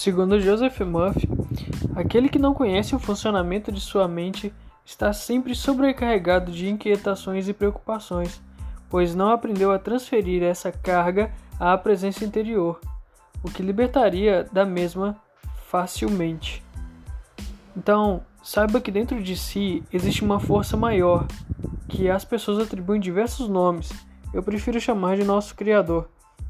Segundo Joseph Murphy, aquele que não conhece o funcionamento de sua mente está sempre sobrecarregado de inquietações e preocupações, pois não aprendeu a transferir essa carga à presença interior, o que libertaria da mesma facilmente. Então, saiba que dentro de si existe uma força maior, que as pessoas atribuem diversos nomes. Eu prefiro chamar de nosso Criador,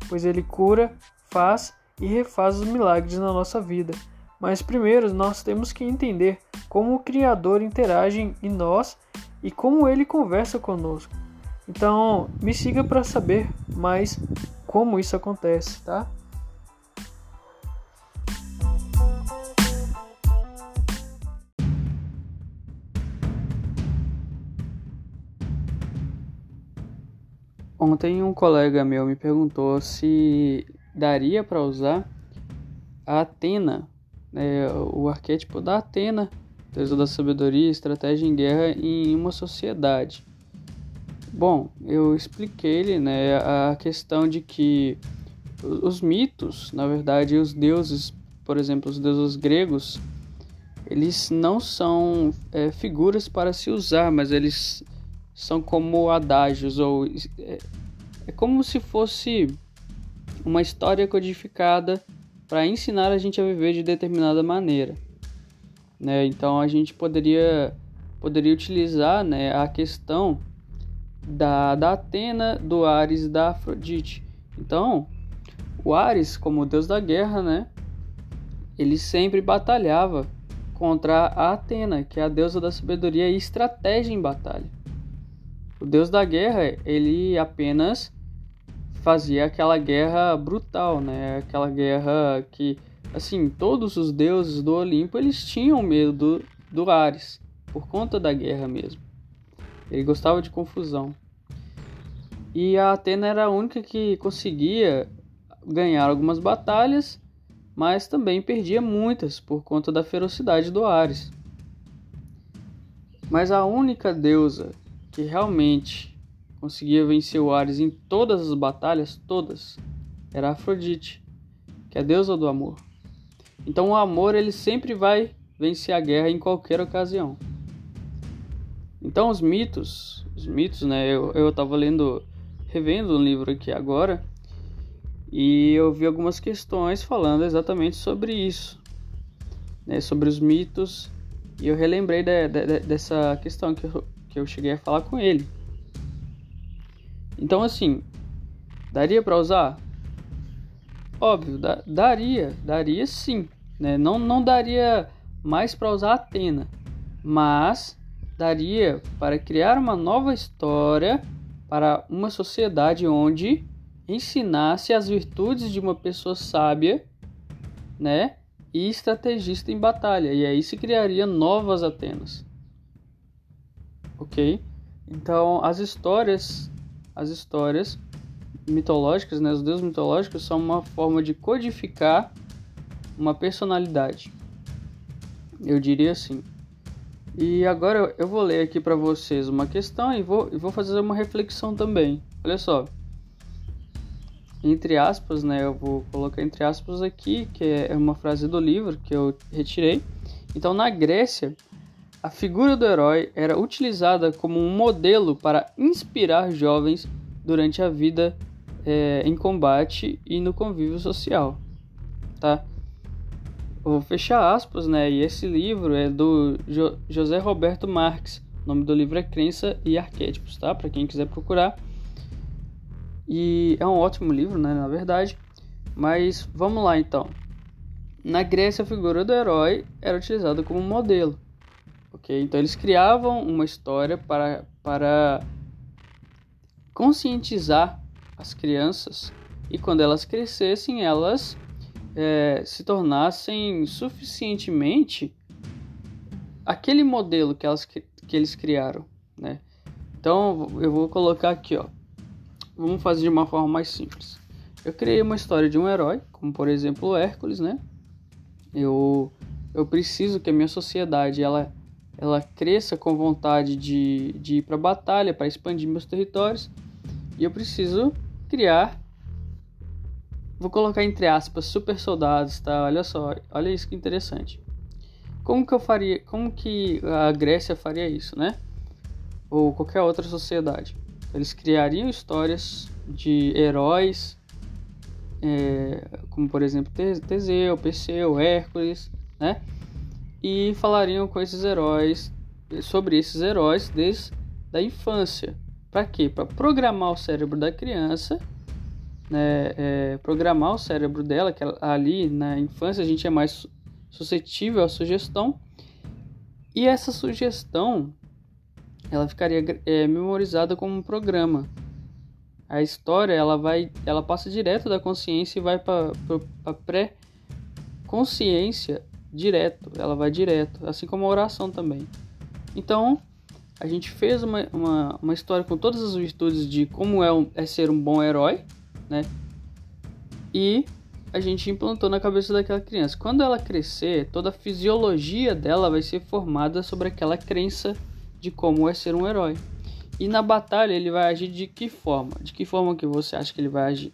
pois ele cura, faz e refaz os milagres na nossa vida. Mas primeiro nós temos que entender como o Criador interage em nós e como ele conversa conosco. Então, me siga para saber mais como isso acontece, tá? Ontem um colega meu me perguntou se daria para usar a Atena, né, o arquétipo da Atena, deusa da sabedoria, estratégia em guerra em uma sociedade. Bom, eu expliquei-lhe né, a questão de que os mitos, na verdade, os deuses, por exemplo, os deuses gregos, eles não são é, figuras para se usar, mas eles são como adágios ou é, é como se fosse uma história codificada para ensinar a gente a viver de determinada maneira, né? Então a gente poderia poderia utilizar, né, a questão da, da Atena, do Ares e da Afrodite. Então, o Ares, como deus da guerra, né, ele sempre batalhava contra a Atena, que é a deusa da sabedoria e estratégia em batalha. O deus da guerra, ele apenas fazia aquela guerra brutal, né? Aquela guerra que, assim, todos os deuses do Olimpo, eles tinham medo do, do Ares, por conta da guerra mesmo. Ele gostava de confusão. E a Atena era a única que conseguia ganhar algumas batalhas, mas também perdia muitas por conta da ferocidade do Ares. Mas a única deusa que realmente conseguia vencer o Ares em todas as batalhas, todas, era Afrodite, que é a deusa do amor. Então o amor ele sempre vai vencer a guerra em qualquer ocasião. Então os mitos, os mitos, né? Eu eu estava lendo, revendo um livro aqui agora e eu vi algumas questões falando exatamente sobre isso, né? Sobre os mitos e eu relembrei de, de, dessa questão que eu, que eu cheguei a falar com ele. Então, assim, daria para usar? Óbvio, da, daria, daria sim. Né? Não, não daria mais para usar Atena, mas daria para criar uma nova história para uma sociedade onde ensinasse as virtudes de uma pessoa sábia, né, e estrategista em batalha. E aí se criaria novas Atenas ok? Então, as histórias, as histórias mitológicas, né, os deuses mitológicos são uma forma de codificar uma personalidade. Eu diria assim. E agora eu vou ler aqui para vocês uma questão e vou, e vou fazer uma reflexão também. Olha só. Entre aspas, né? Eu vou colocar entre aspas aqui, que é uma frase do livro que eu retirei. Então, na Grécia, a figura do herói era utilizada como um modelo para inspirar jovens durante a vida é, em combate e no convívio social, tá? Eu vou fechar aspas, né? E esse livro é do jo José Roberto Marques. O nome do livro é Crença e Arquétipos, tá? Para quem quiser procurar. E é um ótimo livro, né? Na verdade. Mas vamos lá então. Na Grécia, a figura do herói era utilizada como modelo ok? Então eles criavam uma história para, para conscientizar as crianças e quando elas crescessem elas é, se tornassem suficientemente aquele modelo que, elas, que eles criaram, né? Então eu vou colocar aqui, ó. Vamos fazer de uma forma mais simples. Eu criei uma história de um herói, como por exemplo o Hércules, né? Eu, eu preciso que a minha sociedade ela ela cresça com vontade de, de ir para a batalha, para expandir meus territórios, e eu preciso criar vou colocar entre aspas super soldados, tá? Olha só, olha isso que interessante. Como que eu faria, como que a Grécia faria isso, né? Ou qualquer outra sociedade. Eles criariam histórias de heróis, é, como por exemplo Teseu, Perseu, Hércules, né? E falariam com esses heróis, sobre esses heróis desde a infância. Para quê? Para programar o cérebro da criança, né? É, programar o cérebro dela, que ali na infância a gente é mais suscetível à sugestão. E essa sugestão ela ficaria é, memorizada como um programa. A história ela vai, ela passa direto da consciência e vai para a pré-consciência direto. Ela vai direto, assim como a oração também. Então a gente fez uma, uma, uma história com todas as virtudes de como é, um, é ser um bom herói, né? E a gente implantou na cabeça daquela criança. Quando ela crescer, toda a fisiologia dela vai ser formada sobre aquela crença de como é ser um herói. E na batalha ele vai agir de que forma? De que forma que você acha que ele vai agir?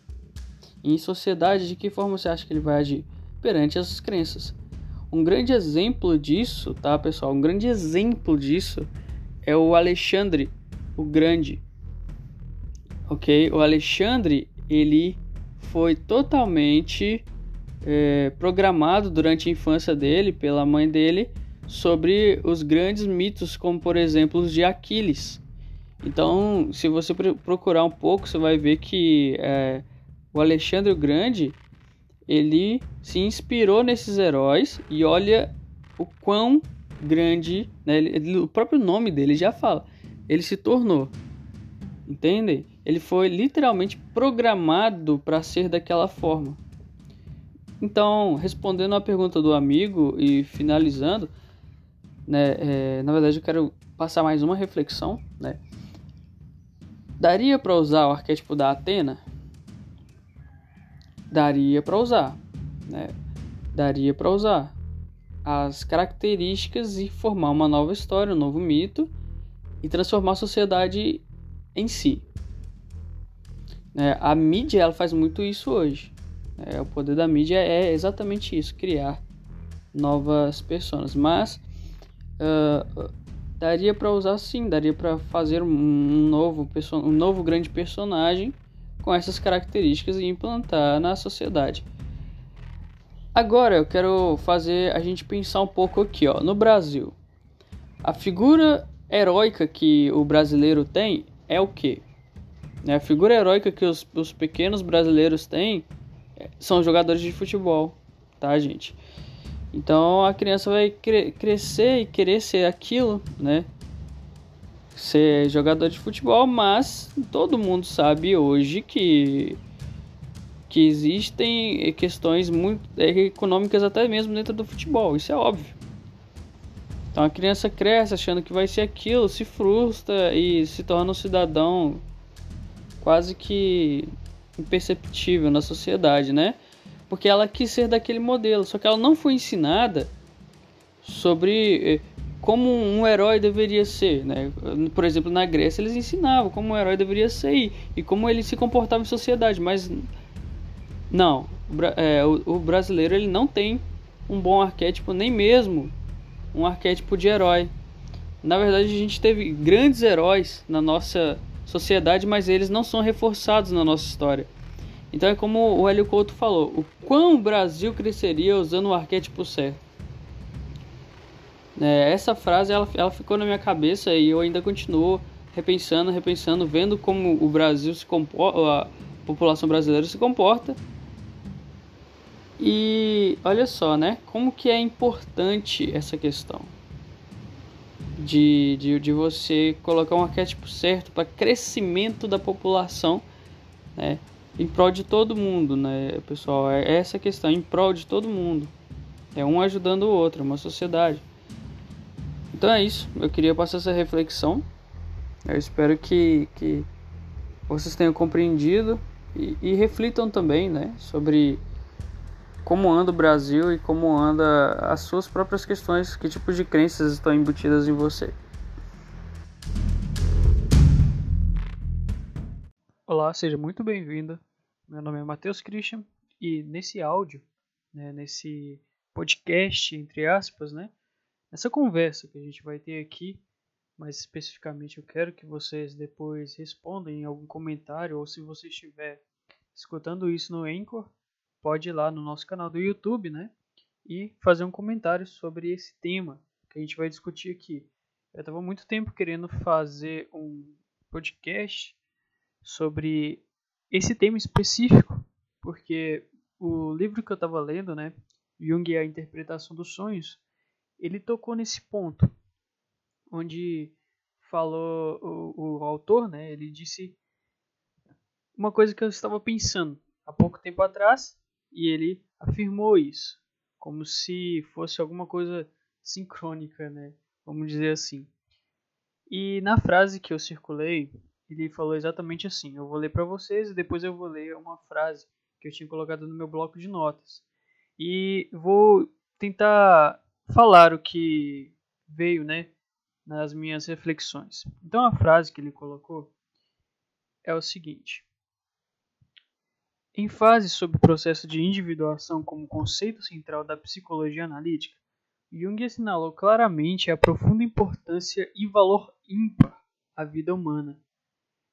Em sociedade, de que forma você acha que ele vai agir? Perante as crenças. Um grande exemplo disso, tá, pessoal? Um grande exemplo disso é o Alexandre o Grande. Ok? O Alexandre, ele foi totalmente é, programado durante a infância dele, pela mãe dele, sobre os grandes mitos, como por exemplo os de Aquiles. Então, se você procurar um pouco, você vai ver que é, o Alexandre o Grande ele se inspirou nesses heróis e olha o quão grande, né, ele, o próprio nome dele já fala, ele se tornou. Entendem? Ele foi literalmente programado para ser daquela forma. Então, respondendo à pergunta do amigo e finalizando, né, é, na verdade eu quero passar mais uma reflexão, né? Daria para usar o arquétipo da Atena? Daria para usar, né? Daria para usar as características e formar uma nova história, um novo mito e transformar a sociedade em si. É, a mídia ela faz muito isso hoje. É, o poder da mídia é exatamente isso, criar novas pessoas. Mas uh, daria para usar sim, daria para fazer um novo, um novo grande personagem com essas características e implantar na sociedade. Agora eu quero fazer a gente pensar um pouco aqui, ó, no Brasil. A figura heróica que o brasileiro tem é o que? A figura heróica que os, os pequenos brasileiros têm é, são jogadores de futebol, tá, gente? Então a criança vai cre crescer e querer ser aquilo, né? Ser jogador de futebol, mas todo mundo sabe hoje que que existem questões muito econômicas até mesmo dentro do futebol, isso é óbvio. Então a criança cresce achando que vai ser aquilo, se frustra e se torna um cidadão quase que imperceptível na sociedade, né? Porque ela quis ser daquele modelo, só que ela não foi ensinada sobre eh, como um herói deveria ser, né? Por exemplo, na Grécia eles ensinavam como um herói deveria ser e como ele se comportava em sociedade, mas não, é, o, brasileiro ele não tem um bom arquétipo, nem mesmo um arquétipo de herói. Na verdade, a gente teve grandes heróis na nossa sociedade, mas eles não são reforçados na nossa história. Então é como o Hélio Couto falou: o quão o Brasil cresceria usando o arquétipo certo. É, essa frase ela, ela ficou na minha cabeça e eu ainda continuo repensando, repensando, vendo como o Brasil se comporta, a população brasileira se comporta. E olha só, né? Como que é importante essa questão de, de, de você colocar um arquétipo certo para crescimento da população, né? em prol de todo mundo, né, pessoal? É essa questão, em prol de todo mundo. É um ajudando o outro, é uma sociedade. Então é isso, eu queria passar essa reflexão. Eu espero que, que vocês tenham compreendido e, e reflitam também, né, sobre como anda o Brasil e como anda as suas próprias questões, que tipos de crenças estão embutidas em você. Olá, seja muito bem-vinda. Meu nome é Matheus Christian e nesse áudio, né, nesse podcast, entre aspas, né, nessa conversa que a gente vai ter aqui, mais especificamente eu quero que vocês depois respondam em algum comentário ou se você estiver escutando isso no Anchor, pode ir lá no nosso canal do YouTube, né? E fazer um comentário sobre esse tema que a gente vai discutir aqui. Eu estava muito tempo querendo fazer um podcast sobre esse tema específico, porque o livro que eu estava lendo, né, Jung e a Interpretação dos Sonhos, ele tocou nesse ponto, onde falou o, o autor, né, ele disse uma coisa que eu estava pensando há pouco tempo atrás e ele afirmou isso, como se fosse alguma coisa sincrônica, né? Vamos dizer assim. E na frase que eu circulei, ele falou exatamente assim. Eu vou ler para vocês e depois eu vou ler uma frase que eu tinha colocado no meu bloco de notas. E vou tentar falar o que veio, né, nas minhas reflexões. Então a frase que ele colocou é o seguinte: em fase sobre o processo de individuação como conceito central da psicologia analítica, Jung assinalou claramente a profunda importância e valor ímpar à vida humana.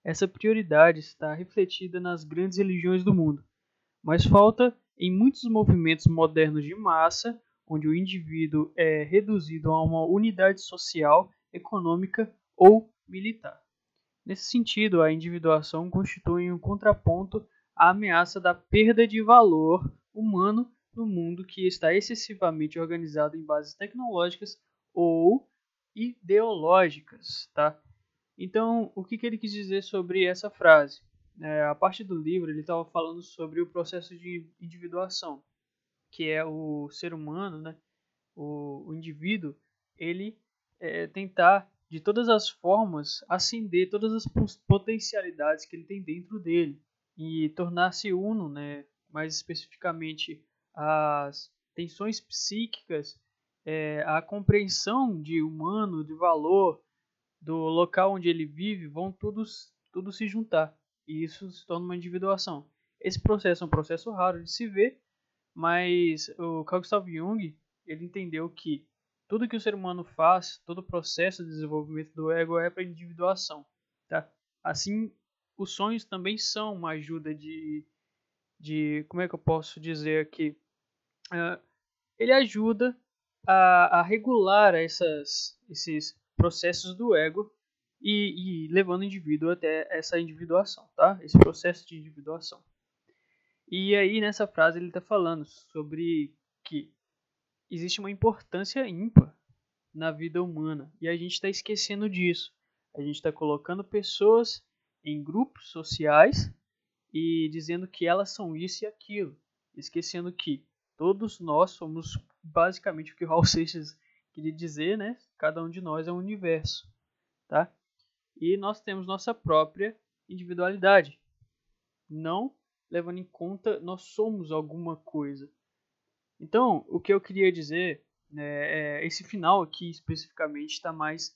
Essa prioridade está refletida nas grandes religiões do mundo, mas falta em muitos movimentos modernos de massa, onde o indivíduo é reduzido a uma unidade social, econômica ou militar. Nesse sentido, a individuação constitui um contraponto a ameaça da perda de valor humano no mundo que está excessivamente organizado em bases tecnológicas ou ideológicas, tá? Então, o que, que ele quis dizer sobre essa frase? É, a parte do livro ele estava falando sobre o processo de individuação, que é o ser humano, né? O, o indivíduo, ele é, tentar de todas as formas acender todas as potencialidades que ele tem dentro dele e tornar-se uno, né, mais especificamente as tensões psíquicas, é, a compreensão de humano, de valor, do local onde ele vive, vão todos tudo se juntar. E isso se torna uma individuação. Esse processo é um processo raro de se ver, mas o Carl Gustav Jung ele entendeu que tudo que o ser humano faz, todo o processo de desenvolvimento do ego é para individuação. Tá? Assim os sonhos também são uma ajuda de, de como é que eu posso dizer aqui? Uh, ele ajuda a, a regular essas, esses processos do ego e, e, levando o indivíduo até essa individuação, tá? Esse processo de individuação. E aí nessa frase ele está falando sobre que existe uma importância ímpar na vida humana e a gente está esquecendo disso. A gente está colocando pessoas em grupos sociais e dizendo que elas são isso e aquilo, esquecendo que todos nós somos basicamente o que o Raul Seixas queria dizer, né? Cada um de nós é um universo, tá? E nós temos nossa própria individualidade. Não levando em conta nós somos alguma coisa. Então, o que eu queria dizer, né, é, esse final aqui especificamente está mais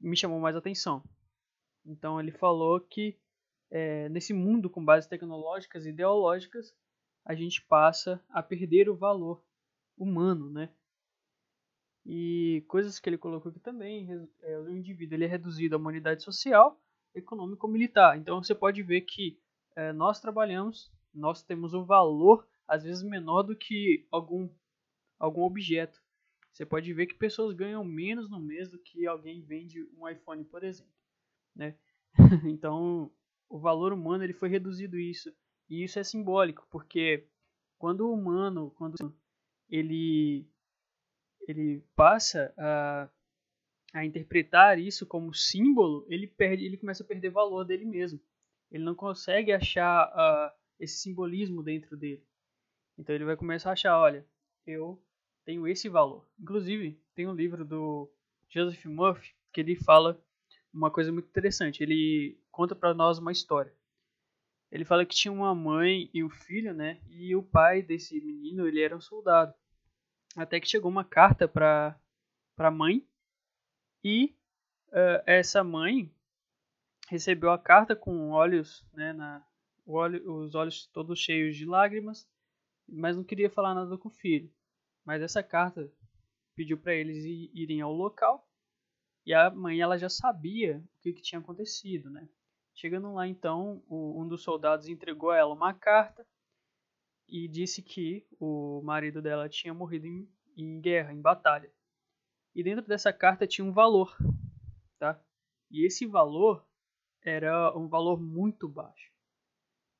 me chamou mais atenção. Então ele falou que é, nesse mundo com bases tecnológicas e ideológicas, a gente passa a perder o valor humano, né? E coisas que ele colocou aqui também, é, o indivíduo ele é reduzido a uma unidade social, econômica ou militar. Então você pode ver que é, nós trabalhamos, nós temos um valor às vezes menor do que algum, algum objeto. Você pode ver que pessoas ganham menos no mês do que alguém vende um iPhone, por exemplo né? então, o valor humano ele foi reduzido isso. E isso é simbólico, porque quando o humano, quando ele ele passa a, a interpretar isso como símbolo, ele perde, ele começa a perder valor dele mesmo. Ele não consegue achar uh, esse simbolismo dentro dele. Então ele vai começar a achar, olha, eu tenho esse valor. Inclusive, tem um livro do Joseph Murphy que ele fala uma coisa muito interessante. Ele conta para nós uma história. Ele fala que tinha uma mãe e um filho, né? E o pai desse menino, ele era um soldado. Até que chegou uma carta para a mãe e uh, essa mãe recebeu a carta com olhos, né, na, olho, os olhos todos cheios de lágrimas mas não queria falar nada com o filho. Mas essa carta pediu para eles irem ao local e a mãe ela já sabia o que, que tinha acontecido, né? Chegando lá então, o, um dos soldados entregou a ela uma carta e disse que o marido dela tinha morrido em, em guerra, em batalha. E dentro dessa carta tinha um valor, tá? E esse valor era um valor muito baixo.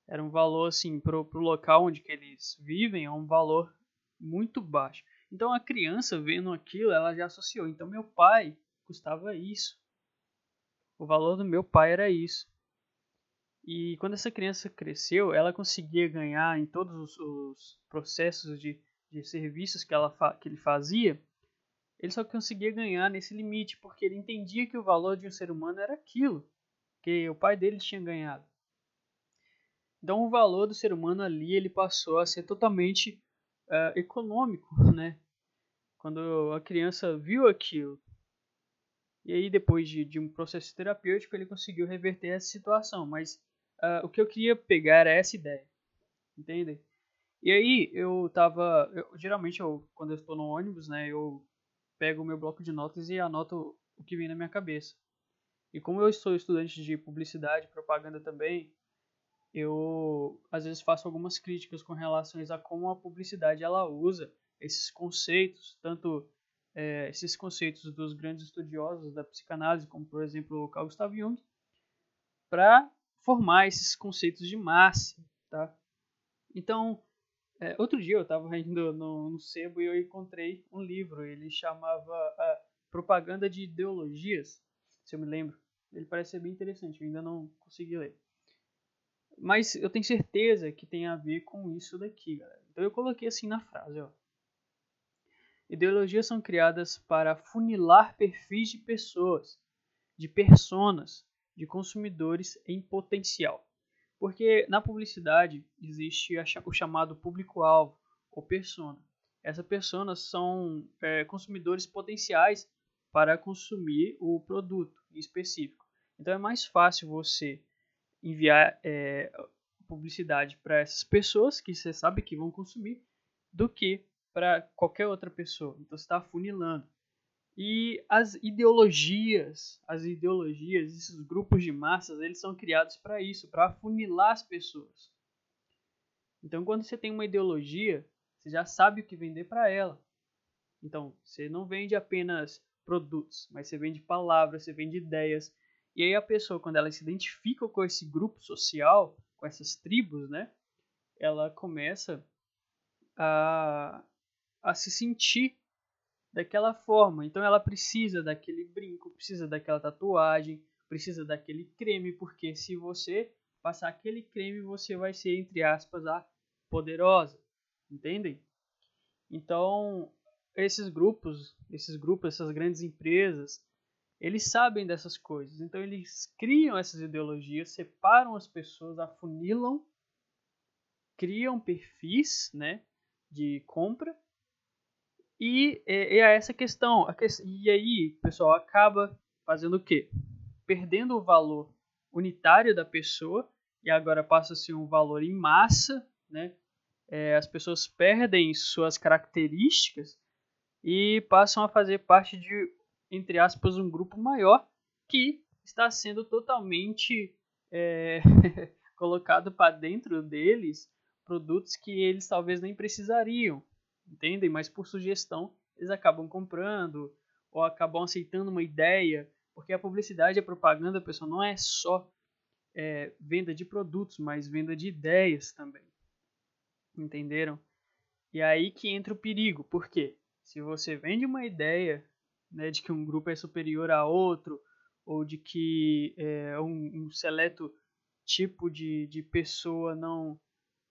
Era um valor assim pro, pro local onde eles vivem, é um valor muito baixo. Então a criança vendo aquilo, ela já associou. Então meu pai custava isso. O valor do meu pai era isso. E quando essa criança cresceu, ela conseguia ganhar em todos os, os processos de, de serviços que, ela que ele fazia, ele só conseguia ganhar nesse limite, porque ele entendia que o valor de um ser humano era aquilo que o pai dele tinha ganhado. Então o valor do ser humano ali ele passou a ser totalmente uh, econômico, né? Quando a criança viu aquilo, e aí depois de, de um processo terapêutico ele conseguiu reverter essa situação. Mas uh, o que eu queria pegar era essa ideia, entende? E aí eu tava, eu, geralmente eu, quando eu estou no ônibus, né, eu pego o meu bloco de notas e anoto o que vem na minha cabeça. E como eu sou estudante de publicidade propaganda também, eu às vezes faço algumas críticas com relação a como a publicidade ela usa esses conceitos, tanto é, esses conceitos dos grandes estudiosos da psicanálise, como por exemplo o Carl Gustav Jung, para formar esses conceitos de massa, tá? Então, é, outro dia eu estava indo no, no sebo e eu encontrei um livro, ele chamava a Propaganda de Ideologias, se eu me lembro. Ele parece ser bem interessante, eu ainda não consegui ler. Mas eu tenho certeza que tem a ver com isso daqui, galera. Então eu coloquei assim na frase, ó. Ideologias são criadas para funilar perfis de pessoas, de personas, de consumidores em potencial. Porque na publicidade existe o chamado público-alvo ou persona. Essas personas são é, consumidores potenciais para consumir o produto específico. Então é mais fácil você enviar é, publicidade para essas pessoas que você sabe que vão consumir do que para qualquer outra pessoa. Então você está funilando. E as ideologias, as ideologias, esses grupos de massas, eles são criados para isso, para funilar as pessoas. Então quando você tem uma ideologia, você já sabe o que vender para ela. Então você não vende apenas produtos, mas você vende palavras, você vende ideias, e aí a pessoa, quando ela se identifica com esse grupo social, com essas tribos, né? Ela começa a, a se sentir daquela forma. Então ela precisa daquele brinco, precisa daquela tatuagem, precisa daquele creme, porque se você passar aquele creme, você vai ser, entre aspas, a poderosa. Entendem? Então, esses grupos, esses grupos, essas grandes empresas, eles sabem dessas coisas. Então eles criam essas ideologias, separam as pessoas, afunilam, criam perfis, né, de compra. E é, é essa questão. E aí, pessoal acaba fazendo o quê? Perdendo o valor unitário da pessoa e agora passa a ser um valor em massa, né? É, as pessoas perdem suas características e passam a fazer parte de entre aspas, um grupo maior que está sendo totalmente é, colocado para dentro deles produtos que eles talvez nem precisariam, entendem? Mas por sugestão eles acabam comprando ou acabam aceitando uma ideia, porque a publicidade e a propaganda, pessoal, não é só é, venda de produtos, mas venda de ideias também, entenderam? E aí que entra o perigo, porque se você vende uma ideia né, de que um grupo é superior a outro, ou de que é, um, um, seleto tipo de, de pessoa não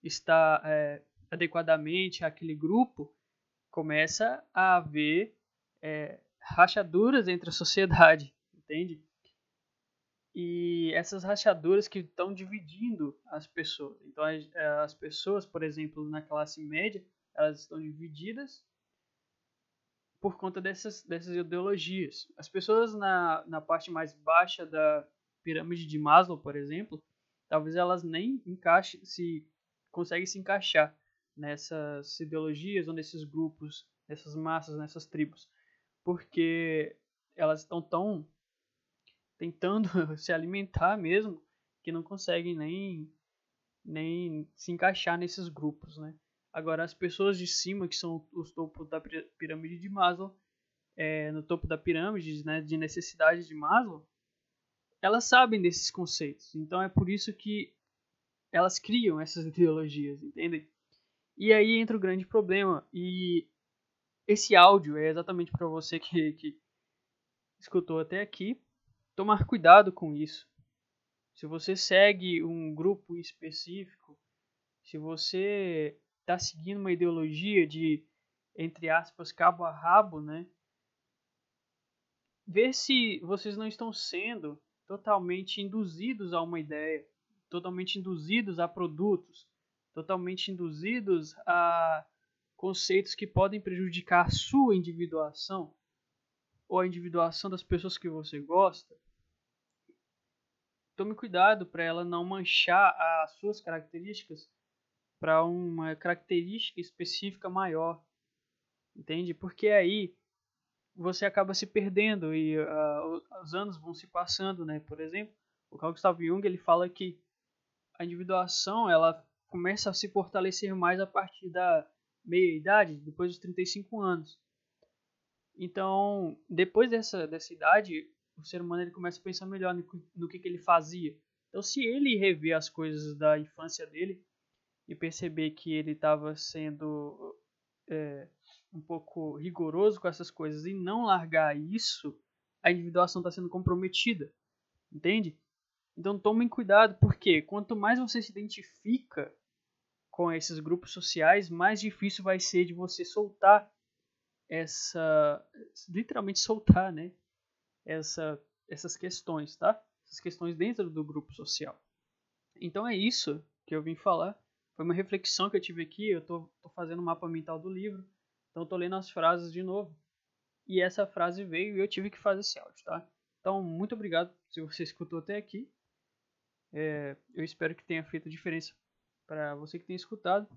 está é, adequadamente àquele grupo, começa a haver é, rachaduras entre a sociedade, entende? E essas rachaduras que estão dividindo as pessoas. Então, as, as pessoas, por exemplo, na classe média, elas estão divididas por conta dessas, dessas ideologias. As pessoas na, na parte mais baixa da pirâmide de Maslow, por exemplo, talvez elas nem encaixem, se conseguem se encaixar nessas ideologias ou nesses grupos, nessas massas, nessas tribos, porque elas estão tão tentando se alimentar mesmo que não conseguem nem nem se encaixar nesses grupos, né? Agora as pessoas de cima que são os topos da pirâmide de Maslow, é, no topo da pirâmide, né, de necessidades de Maslow, elas sabem desses conceitos. Então é por isso que elas criam essas ideologias, entendem? E aí entra o grande problema. E esse áudio é exatamente para você que, que escutou até aqui, tomar cuidado com isso. Se você segue um grupo específico, se você está seguindo uma ideologia de, entre aspas, cabo a rabo, né? Ver se vocês não estão sendo totalmente induzidos a uma ideia, totalmente induzidos a produtos, totalmente induzidos a conceitos que podem prejudicar a sua individuação ou a individuação das pessoas que você gosta. Tome cuidado para ela não manchar as suas características para uma característica específica maior. Entende? Porque aí você acaba se perdendo e uh, os anos vão se passando, né? Por exemplo, o Carl Gustav Jung ele fala que a individuação ela começa a se fortalecer mais a partir da meia idade, depois dos 35 anos. Então, depois dessa, dessa idade, o ser humano ele começa a pensar melhor no, no que, que ele fazia. Então, se ele rever as coisas da infância dele e perceber que ele estava sendo é, um pouco rigoroso com essas coisas e não largar isso, a individuação está sendo comprometida. Entende? Então tomem cuidado, porque quanto mais você se identifica com esses grupos sociais, mais difícil vai ser de você soltar essa. literalmente soltar, né? Essa, essas questões, tá? Essas questões dentro do grupo social. Então é isso que eu vim falar. Foi uma reflexão que eu tive aqui. Eu tô, tô fazendo o mapa mental do livro. Então tô lendo as frases de novo. E essa frase veio e eu tive que fazer esse áudio, tá? Então, muito obrigado se você escutou até aqui. É, eu espero que tenha feito diferença para você que tem escutado.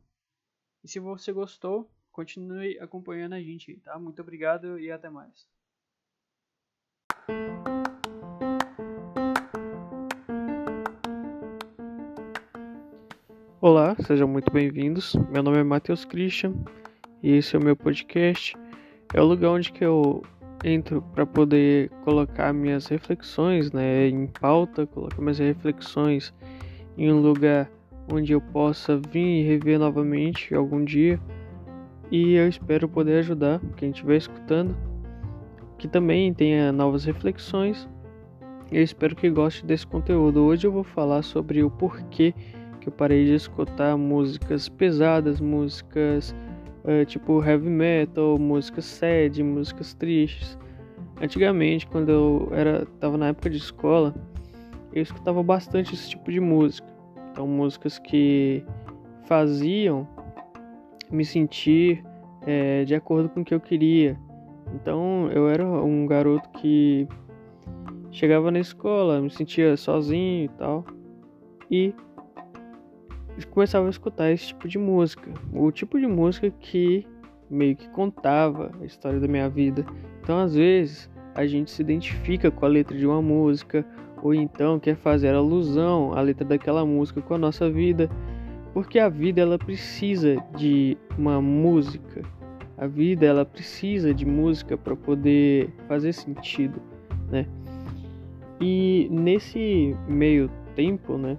E se você gostou, continue acompanhando a gente, tá? Muito obrigado e até mais. Olá, sejam muito bem-vindos. Meu nome é Matheus Christian e esse é o meu podcast. É o lugar onde que eu entro para poder colocar minhas reflexões né, em pauta, colocar minhas reflexões em um lugar onde eu possa vir e rever novamente algum dia. E eu espero poder ajudar quem estiver escutando, que também tenha novas reflexões. Eu espero que goste desse conteúdo. Hoje eu vou falar sobre o porquê que eu parei de escutar músicas pesadas, músicas uh, tipo heavy metal, músicas sad, músicas tristes. Antigamente, quando eu era tava na época de escola, eu escutava bastante esse tipo de música. Então, músicas que faziam me sentir é, de acordo com o que eu queria. Então, eu era um garoto que chegava na escola, me sentia sozinho e tal. E começava a escutar esse tipo de música, o tipo de música que meio que contava a história da minha vida. Então, às vezes, a gente se identifica com a letra de uma música, ou então quer fazer alusão à letra daquela música com a nossa vida, porque a vida ela precisa de uma música. A vida ela precisa de música para poder fazer sentido, né? E nesse meio tempo, né,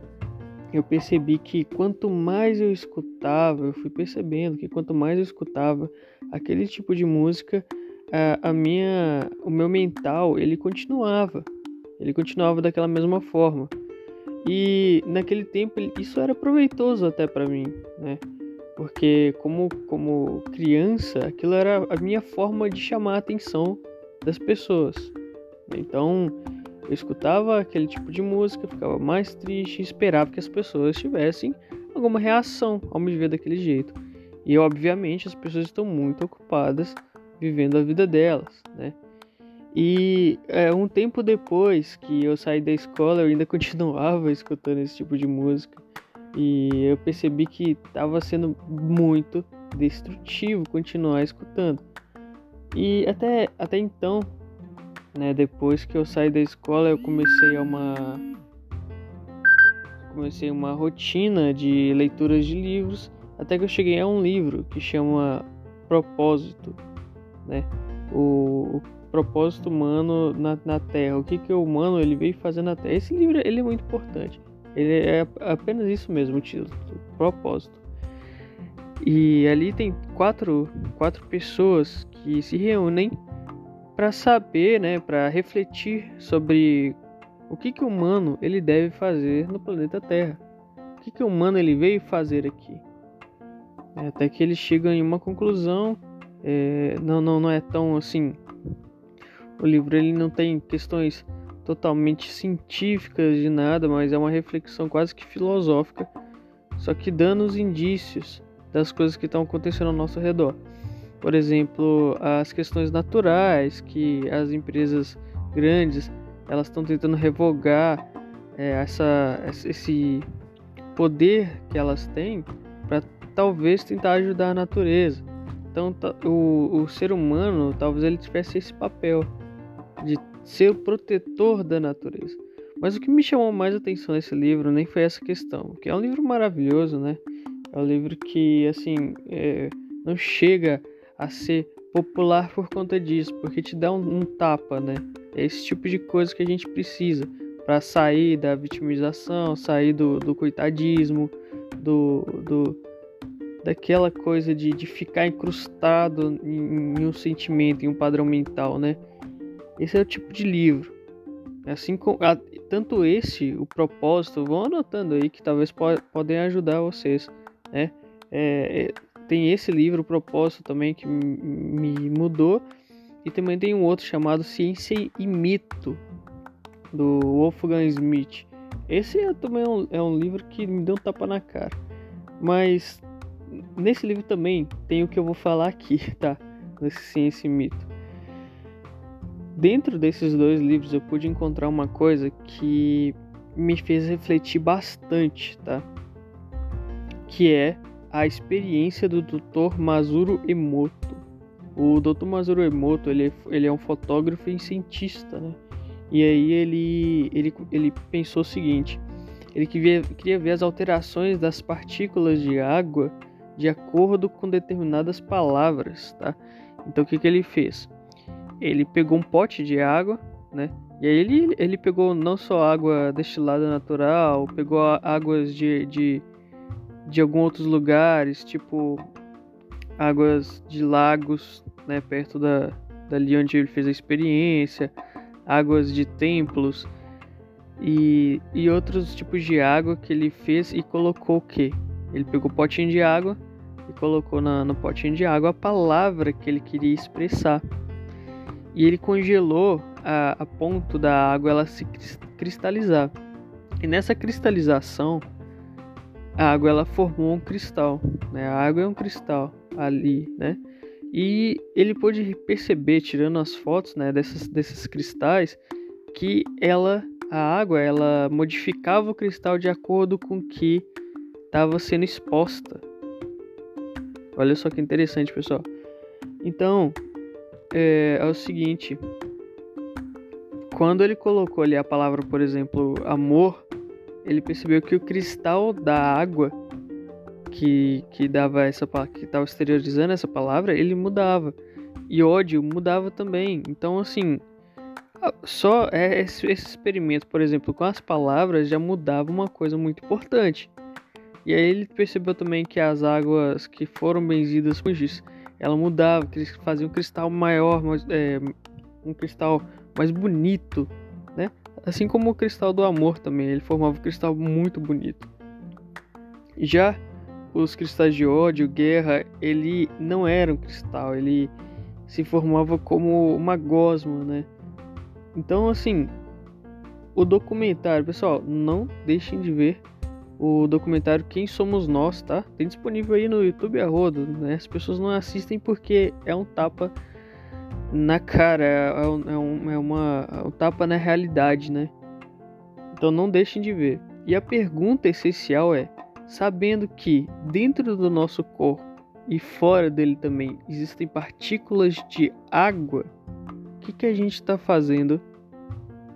eu percebi que quanto mais eu escutava, eu fui percebendo que quanto mais eu escutava aquele tipo de música, a, a minha, o meu mental ele continuava, ele continuava daquela mesma forma. E naquele tempo isso era proveitoso até para mim, né? Porque como como criança, aquilo era a minha forma de chamar a atenção das pessoas. Então, eu escutava aquele tipo de música, ficava mais triste e esperava que as pessoas tivessem alguma reação ao me ver daquele jeito. E obviamente as pessoas estão muito ocupadas vivendo a vida delas, né? E é, um tempo depois que eu saí da escola, eu ainda continuava escutando esse tipo de música. E eu percebi que estava sendo muito destrutivo continuar escutando. E até, até então, né, depois que eu saí da escola, eu comecei uma comecei uma rotina de leituras de livros, até que eu cheguei a um livro que chama Propósito, né? O, o propósito humano na, na Terra, o que que o humano ele veio fazer na Terra. Esse livro ele é muito importante. Ele é apenas isso mesmo, o título, propósito. E ali tem quatro, quatro pessoas que se reúnem para saber, né, para refletir sobre o que que o humano ele deve fazer no planeta Terra. O que que o humano ele veio fazer aqui. É, até que eles chegam em uma conclusão. É, não, não, não é tão assim. O livro ele não tem questões totalmente científicas de nada, mas é uma reflexão quase que filosófica, só que dando os indícios das coisas que estão acontecendo ao nosso redor. Por exemplo, as questões naturais que as empresas grandes elas estão tentando revogar é, essa, esse poder que elas têm para talvez tentar ajudar a natureza. Então, o, o ser humano talvez ele tivesse esse papel de ser o protetor da natureza. Mas o que me chamou mais atenção nesse livro nem foi essa questão, porque é um livro maravilhoso, né? É um livro que, assim, é, não chega a ser popular por conta disso, porque te dá um, um tapa, né? É esse tipo de coisa que a gente precisa para sair da vitimização, sair do, do coitadismo, do, do daquela coisa de, de ficar incrustado em, em um sentimento, em um padrão mental, né? Esse é o tipo de livro. Assim como tanto esse, o propósito, vão anotando aí que talvez po podem ajudar vocês, né? É, é, tem esse livro, o propósito também que me mudou e também tem um outro chamado Ciência e Mito do Wolfgang Smith. Esse é, também um, é um livro que me deu um tapa na cara, mas nesse livro também tem o que eu vou falar aqui, tá? Nesse Ciência e Mito. Dentro desses dois livros eu pude encontrar uma coisa que me fez refletir bastante, tá? Que é a experiência do Dr. Mazuro Emoto. O Dr. Mazuro Emoto, ele, ele é um fotógrafo e cientista, né? E aí ele, ele, ele pensou o seguinte, ele queria, queria ver as alterações das partículas de água de acordo com determinadas palavras, tá? Então o que, que ele fez? ele pegou um pote de água, né? E aí ele, ele pegou não só água destilada natural, pegou águas de, de, de alguns outros lugares, tipo águas de lagos, né? Perto da, dali onde ele fez a experiência, águas de templos e, e outros tipos de água que ele fez e colocou o quê? Ele pegou o potinho de água e colocou na, no potinho de água a palavra que ele queria expressar e ele congelou a, a ponto da água ela se cristalizar. E nessa cristalização, a água ela formou um cristal, né? A água é um cristal ali, né? E ele pôde perceber, tirando as fotos, né, desses, desses cristais, que ela, a água, ela modificava o cristal de acordo com que estava sendo exposta. Olha só que interessante, pessoal. Então, é, é o seguinte: quando ele colocou ali a palavra, por exemplo, amor, ele percebeu que o cristal da água que, que dava essa que estava exteriorizando essa palavra, ele mudava. E ódio mudava também. Então, assim, só é esse, esse experimento, por exemplo, com as palavras já mudava uma coisa muito importante. E aí ele percebeu também que as águas que foram benzidas com giz ela mudava, fazia um cristal maior, mais, é, um cristal mais bonito, né? Assim como o cristal do amor também, ele formava um cristal muito bonito. Já os cristais de ódio, guerra, ele não era um cristal, ele se formava como uma gosma, né? Então, assim, o documentário, pessoal, não deixem de ver o documentário Quem Somos Nós, tá? Tem disponível aí no YouTube a rodo, né? As pessoas não assistem porque é um tapa na cara, é, um, é, um, é uma, é um tapa na realidade, né? Então não deixem de ver. E a pergunta essencial é: sabendo que dentro do nosso corpo e fora dele também existem partículas de água, o que, que a gente está fazendo?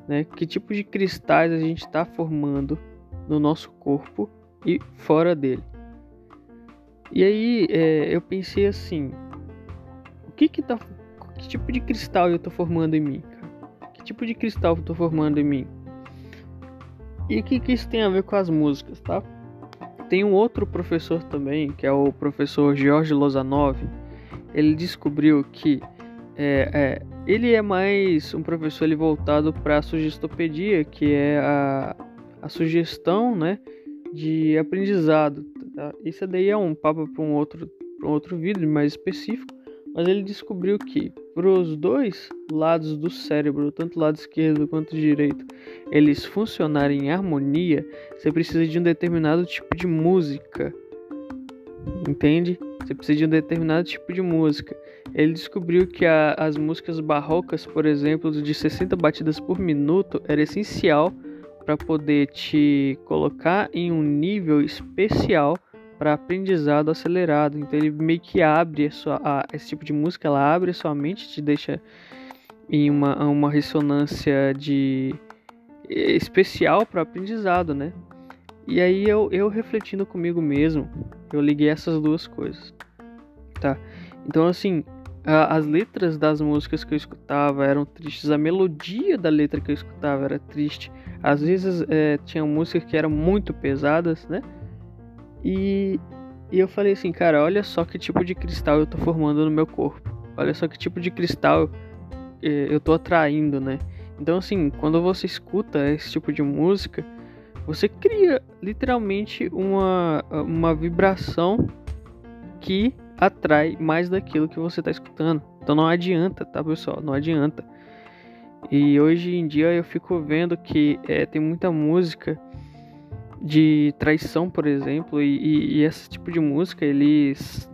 Né? Que tipo de cristais a gente está formando no nosso corpo e fora dele? E aí é, eu pensei assim, o que que tá, que tipo de cristal eu estou formando em mim? Que tipo de cristal eu estou formando em mim? E o que, que isso tem a ver com as músicas, tá? Tem um outro professor também, que é o professor George Lozanov. Ele descobriu que é, é, ele é mais um professor ele voltado para a sugestopedia, que é a, a sugestão né, de aprendizado. Tá? Isso daí é um papo para um outro, um outro vídeo mais específico, mas ele descobriu que para os dois lados do cérebro, tanto lado esquerdo quanto direito, eles funcionarem em harmonia, você precisa de um determinado tipo de música. Entende? Você precisa de um determinado tipo de música. Ele descobriu que a, as músicas barrocas, por exemplo, de 60 batidas por minuto, era essencial para poder te colocar em um nível especial para aprendizado acelerado. Então ele meio que abre a sua, a, esse tipo de música, ela abre a sua mente, te deixa em uma, uma ressonância de especial para aprendizado, né? E aí eu, eu refletindo comigo mesmo, eu liguei essas duas coisas, tá? Então assim, a, as letras das músicas que eu escutava eram tristes, a melodia da letra que eu escutava era triste. Às vezes é, tinha músicas que eram muito pesadas, né? E, e eu falei assim, cara, olha só que tipo de cristal eu tô formando no meu corpo. Olha só que tipo de cristal eh, eu tô atraindo, né? Então, assim, quando você escuta esse tipo de música, você cria literalmente uma, uma vibração que atrai mais daquilo que você está escutando. Então não adianta, tá, pessoal? Não adianta. E hoje em dia eu fico vendo que é, tem muita música de traição, por exemplo, e, e, e esse tipo de música eles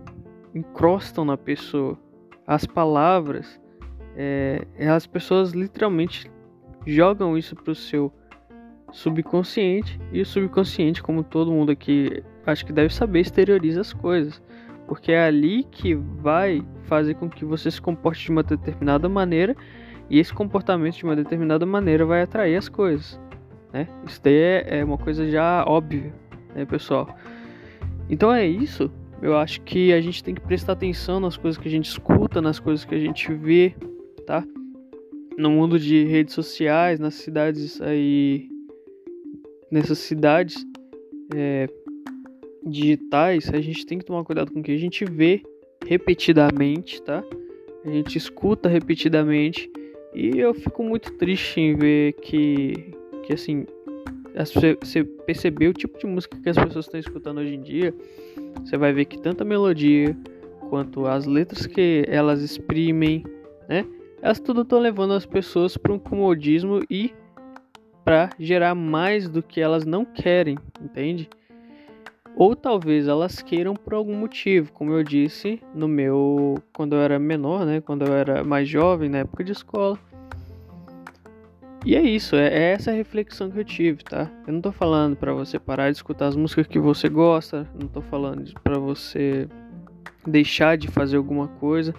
encrostam na pessoa. As palavras, é, as pessoas literalmente jogam isso pro seu subconsciente e o subconsciente, como todo mundo aqui acho que deve saber, exterioriza as coisas, porque é ali que vai fazer com que você se comporte de uma determinada maneira e esse comportamento de uma determinada maneira vai atrair as coisas. Né? Isso daí é, é uma coisa já óbvia, né, pessoal? Então é isso. Eu acho que a gente tem que prestar atenção nas coisas que a gente escuta, nas coisas que a gente vê, tá? No mundo de redes sociais, nas cidades aí, nessas cidades é, digitais, a gente tem que tomar cuidado com o que a gente vê repetidamente, tá? A gente escuta repetidamente e eu fico muito triste em ver que que assim, você perceber o tipo de música que as pessoas estão escutando hoje em dia, você vai ver que tanto a melodia quanto as letras que elas exprimem, né? Elas tudo estão levando as pessoas para um comodismo e para gerar mais do que elas não querem, entende? Ou talvez elas queiram por algum motivo, como eu disse no meu quando eu era menor, né, quando eu era mais jovem, na época de escola. E é isso, é, é essa reflexão que eu tive, tá? Eu não tô falando para você parar de escutar as músicas que você gosta, não tô falando para você deixar de fazer alguma coisa.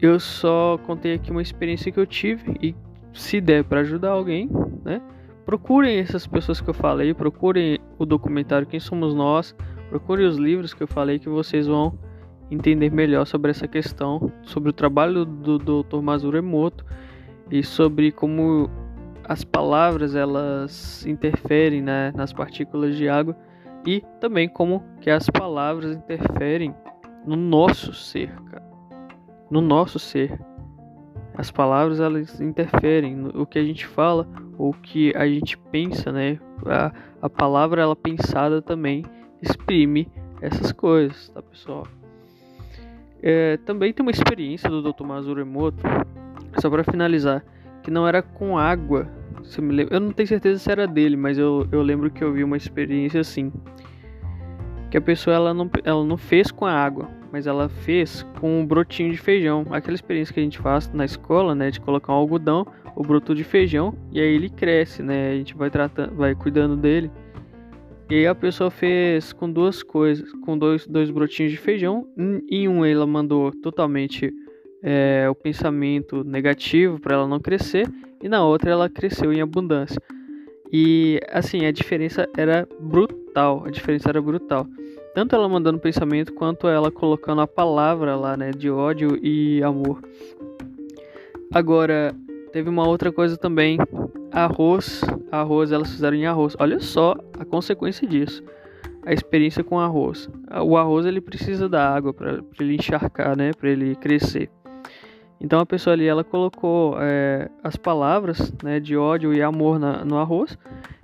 Eu só contei aqui uma experiência que eu tive e se der para ajudar alguém, né? Procurem essas pessoas que eu falei, procurem o documentário Quem Somos Nós, procurem os livros que eu falei que vocês vão entender melhor sobre essa questão, sobre o trabalho do Dr. Mazuro Emoto e sobre como as palavras elas interferem né, nas partículas de água e também como que as palavras interferem no nosso ser, cara. no nosso ser. As palavras elas interferem no que a gente fala o que a gente pensa, né? A, a palavra ela pensada também exprime essas coisas, tá pessoal? É, também tem uma experiência do Dr. Mazuro Emoto só para finalizar, que não era com água. Eu não tenho certeza se era dele, mas eu, eu lembro que eu vi uma experiência assim. Que a pessoa ela não, ela não fez com a água, mas ela fez com um brotinho de feijão. Aquela experiência que a gente faz na escola, né? De colocar um algodão, o broto de feijão, e aí ele cresce, né? A gente vai tratando, vai cuidando dele. E aí a pessoa fez com duas coisas, com dois, dois brotinhos de feijão. Em um ela mandou totalmente é, o pensamento negativo para ela não crescer e na outra ela cresceu em abundância. E assim, a diferença era brutal, a diferença era brutal. Tanto ela mandando pensamento quanto ela colocando a palavra lá, né, de ódio e amor. Agora, teve uma outra coisa também, arroz, arroz elas fizeram em arroz. Olha só a consequência disso. A experiência com arroz. O arroz ele precisa da água para ele encharcar, né, para ele crescer. Então a pessoa ali ela colocou é, as palavras né, de ódio e amor na, no arroz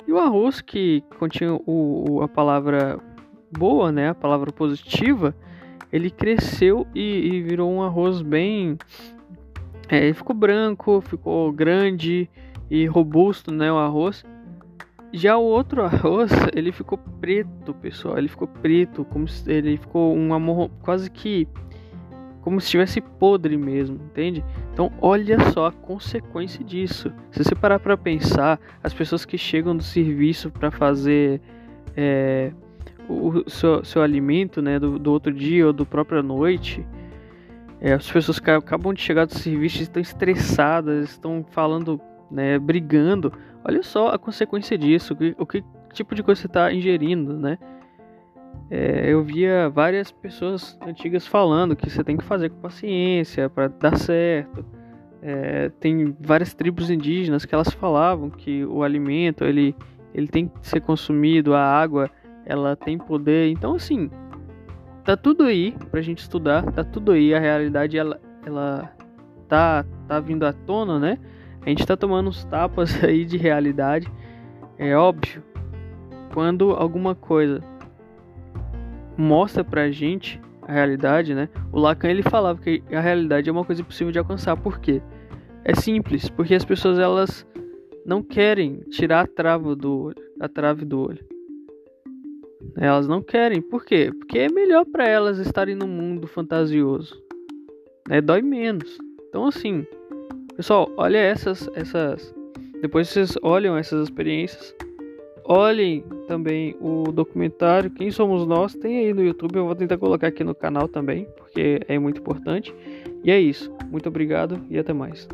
e o arroz que continha o, o, a palavra boa, né, a palavra positiva, ele cresceu e, e virou um arroz bem, é, ele ficou branco, ficou grande e robusto, né, o arroz. Já o outro arroz, ele ficou preto, pessoal. Ele ficou preto, como ele ficou um amor quase que como se estivesse podre mesmo, entende? Então, olha só a consequência disso. Se você parar para pensar, as pessoas que chegam do serviço para fazer é, o seu, seu alimento, né, do, do, outro dia ou do própria noite, é, as pessoas que acabam de chegar do serviço estão estressadas, estão falando, né, brigando. Olha só a consequência disso, o que, o que tipo de coisa você está ingerindo, né? É, eu via várias pessoas antigas falando que você tem que fazer com paciência para dar certo. É, tem várias tribos indígenas que elas falavam que o alimento ele, ele tem que ser consumido, a água ela tem poder. Então assim, tá tudo aí pra gente estudar, tá tudo aí, a realidade ela, ela tá, tá vindo à tona, né? A gente tá tomando uns tapas aí de realidade. É óbvio, quando alguma coisa mostra pra gente a realidade, né? O Lacan ele falava que a realidade é uma coisa impossível de alcançar. Por quê? É simples, porque as pessoas elas não querem tirar a trava do olho, a trave do olho. Elas não querem. Por quê? Porque é melhor para elas estarem no mundo fantasioso. Né? Dói menos. Então assim, pessoal, olha essas essas depois vocês olham essas experiências Olhem também o documentário Quem Somos Nós, tem aí no YouTube, eu vou tentar colocar aqui no canal também, porque é muito importante. E é isso. Muito obrigado e até mais.